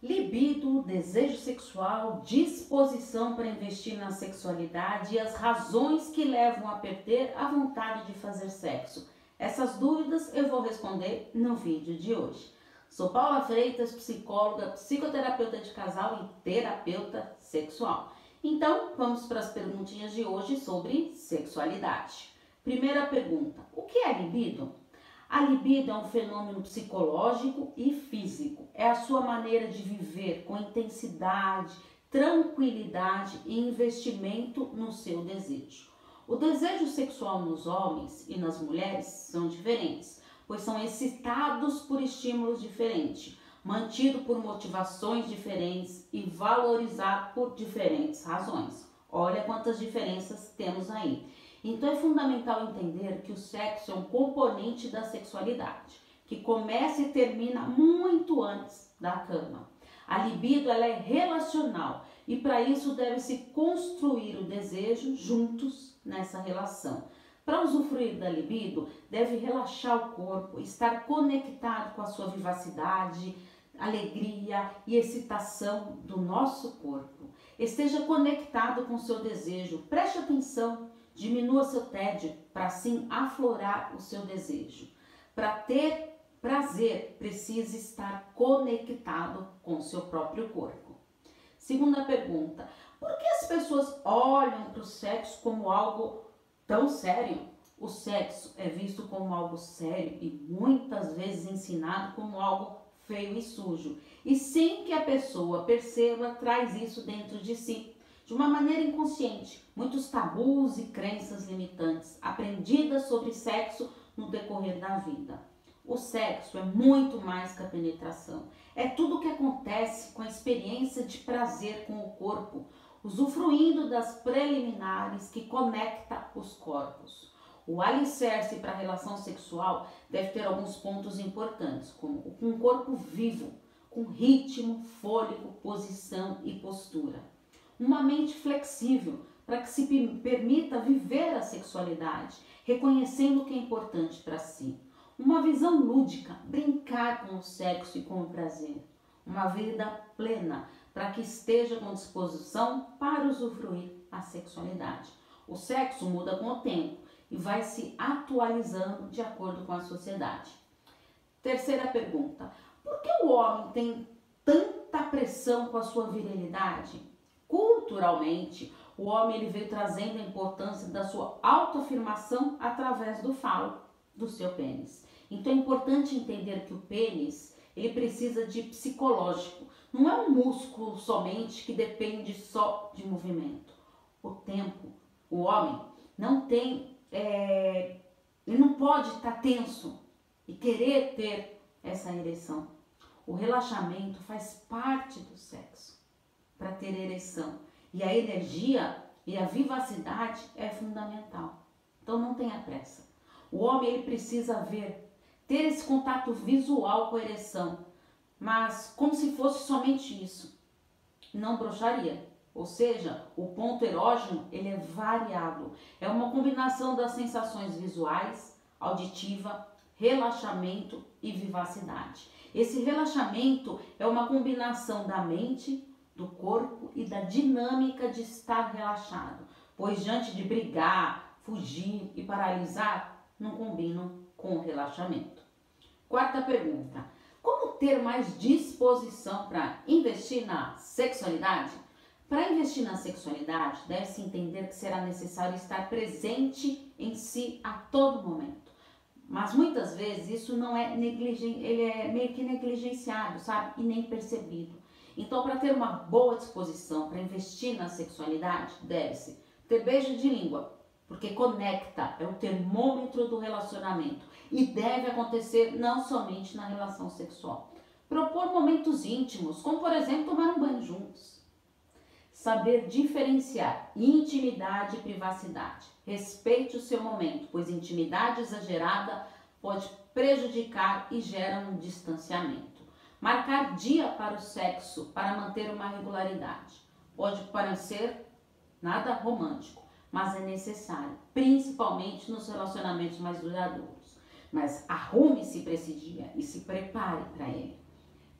Libido, desejo sexual, disposição para investir na sexualidade e as razões que levam a perder a vontade de fazer sexo. Essas dúvidas eu vou responder no vídeo de hoje. Sou Paula Freitas, psicóloga, psicoterapeuta de casal e terapeuta sexual. Então, vamos para as perguntinhas de hoje sobre sexualidade. Primeira pergunta: o que é libido? A libido é um fenômeno psicológico e físico. É a sua maneira de viver com intensidade, tranquilidade e investimento no seu desejo. O desejo sexual nos homens e nas mulheres são diferentes, pois são excitados por estímulos diferentes, mantido por motivações diferentes e valorizado por diferentes razões. Olha quantas diferenças temos aí. Então é fundamental entender que o sexo é um componente da sexualidade, que começa e termina muito antes da cama. A libido ela é relacional e para isso deve-se construir o desejo juntos nessa relação. Para usufruir da libido, deve relaxar o corpo, estar conectado com a sua vivacidade, alegria e excitação do nosso corpo. Esteja conectado com o seu desejo, preste atenção Diminua seu tédio para assim aflorar o seu desejo. Para ter prazer, precisa estar conectado com o seu próprio corpo. Segunda pergunta: por que as pessoas olham para o sexo como algo tão sério? O sexo é visto como algo sério e muitas vezes ensinado como algo feio e sujo. E sem que a pessoa perceba, traz isso dentro de si de uma maneira inconsciente, muitos tabus e crenças limitantes aprendidas sobre sexo no decorrer da vida. O sexo é muito mais que a penetração. É tudo o que acontece com a experiência de prazer com o corpo, usufruindo das preliminares que conecta os corpos. O alicerce para a relação sexual deve ter alguns pontos importantes, como um corpo vivo, com ritmo, fôlego, posição e postura uma mente flexível para que se permita viver a sexualidade, reconhecendo o que é importante para si. Uma visão lúdica, brincar com o sexo e com o prazer. Uma vida plena, para que esteja com disposição para usufruir a sexualidade. O sexo muda com o tempo e vai se atualizando de acordo com a sociedade. Terceira pergunta: por que o homem tem tanta pressão com a sua virilidade? Culturalmente, o homem ele veio trazendo a importância da sua autoafirmação através do falo do seu pênis. Então é importante entender que o pênis ele precisa de psicológico. Não é um músculo somente que depende só de movimento. O tempo, o homem não tem, é, ele não pode estar tenso e querer ter essa ereção. O relaxamento faz parte do sexo para ter ereção. E a energia e a vivacidade é fundamental. Então não tenha pressa. O homem ele precisa ver, ter esse contato visual com a ereção, mas como se fosse somente isso. Não broxaria. Ou seja, o ponto erógeno ele é variável. É uma combinação das sensações visuais, auditiva, relaxamento e vivacidade. Esse relaxamento é uma combinação da mente, do corpo e da dinâmica de estar relaxado, pois diante de brigar, fugir e paralisar, não combinam com o relaxamento. Quarta pergunta: como ter mais disposição para investir na sexualidade? Para investir na sexualidade, deve-se entender que será necessário estar presente em si a todo momento. Mas muitas vezes isso não é negligen ele é meio que negligenciado, sabe? E nem percebido. Então, para ter uma boa disposição para investir na sexualidade, deve-se ter beijo de língua, porque conecta, é o termômetro do relacionamento e deve acontecer não somente na relação sexual. Propor momentos íntimos, como por exemplo tomar um banho juntos. Saber diferenciar intimidade e privacidade. Respeite o seu momento, pois intimidade exagerada pode prejudicar e gera um distanciamento. Marcar dia para o sexo para manter uma regularidade. Pode parecer nada romântico, mas é necessário, principalmente nos relacionamentos mais duradouros. Mas arrume-se para esse dia e se prepare para ele.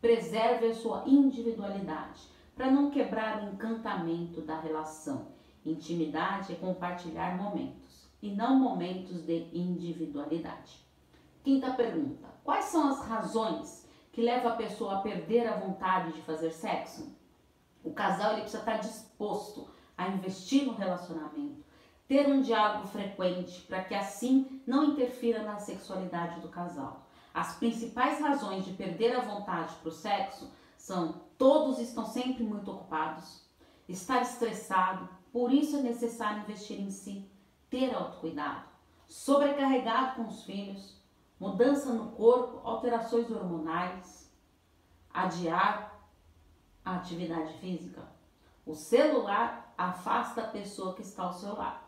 Preserve a sua individualidade para não quebrar o encantamento da relação. Intimidade é compartilhar momentos e não momentos de individualidade. Quinta pergunta: Quais são as razões que levam a pessoa a perder a vontade de fazer sexo? O casal ele precisa estar disposto a investir no relacionamento, ter um diálogo frequente para que assim não interfira na sexualidade do casal. As principais razões de perder a vontade para o sexo são todos estão sempre muito ocupados, estar estressado, por isso é necessário investir em si, ter autocuidado, sobrecarregado com os filhos, mudança no corpo, alterações hormonais, adiar a atividade física. O celular afasta a pessoa que está ao seu lado.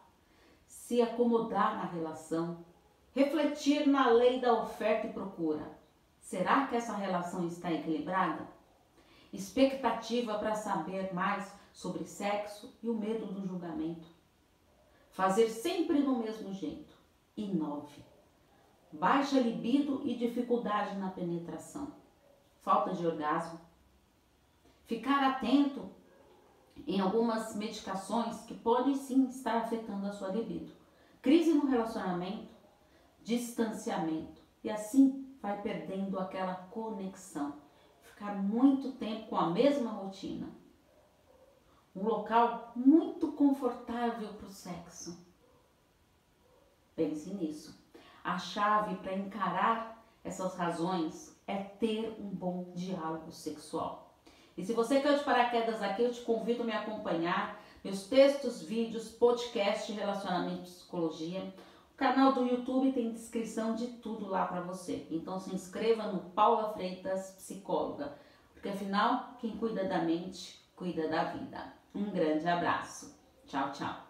Se acomodar na relação, refletir na lei da oferta e procura. Será que essa relação está equilibrada? Expectativa para saber mais sobre sexo e o medo do julgamento. Fazer sempre do mesmo jeito. Inove. Baixa libido e dificuldade na penetração. Falta de orgasmo. Ficar atento em algumas medicações que podem sim estar afetando a sua libido. Crise no relacionamento, distanciamento e assim vai perdendo aquela conexão. Ficar muito tempo com a mesma rotina um local muito confortável para o sexo. Pense nisso. A chave para encarar essas razões é ter um bom diálogo sexual. E se você quer de paraquedas aqui, eu te convido a me acompanhar. Meus textos, vídeos, podcast, relacionamento e psicologia. O canal do YouTube tem descrição de tudo lá para você. Então se inscreva no Paula Freitas Psicóloga, porque afinal, quem cuida da mente, cuida da vida. Um grande abraço. Tchau, tchau.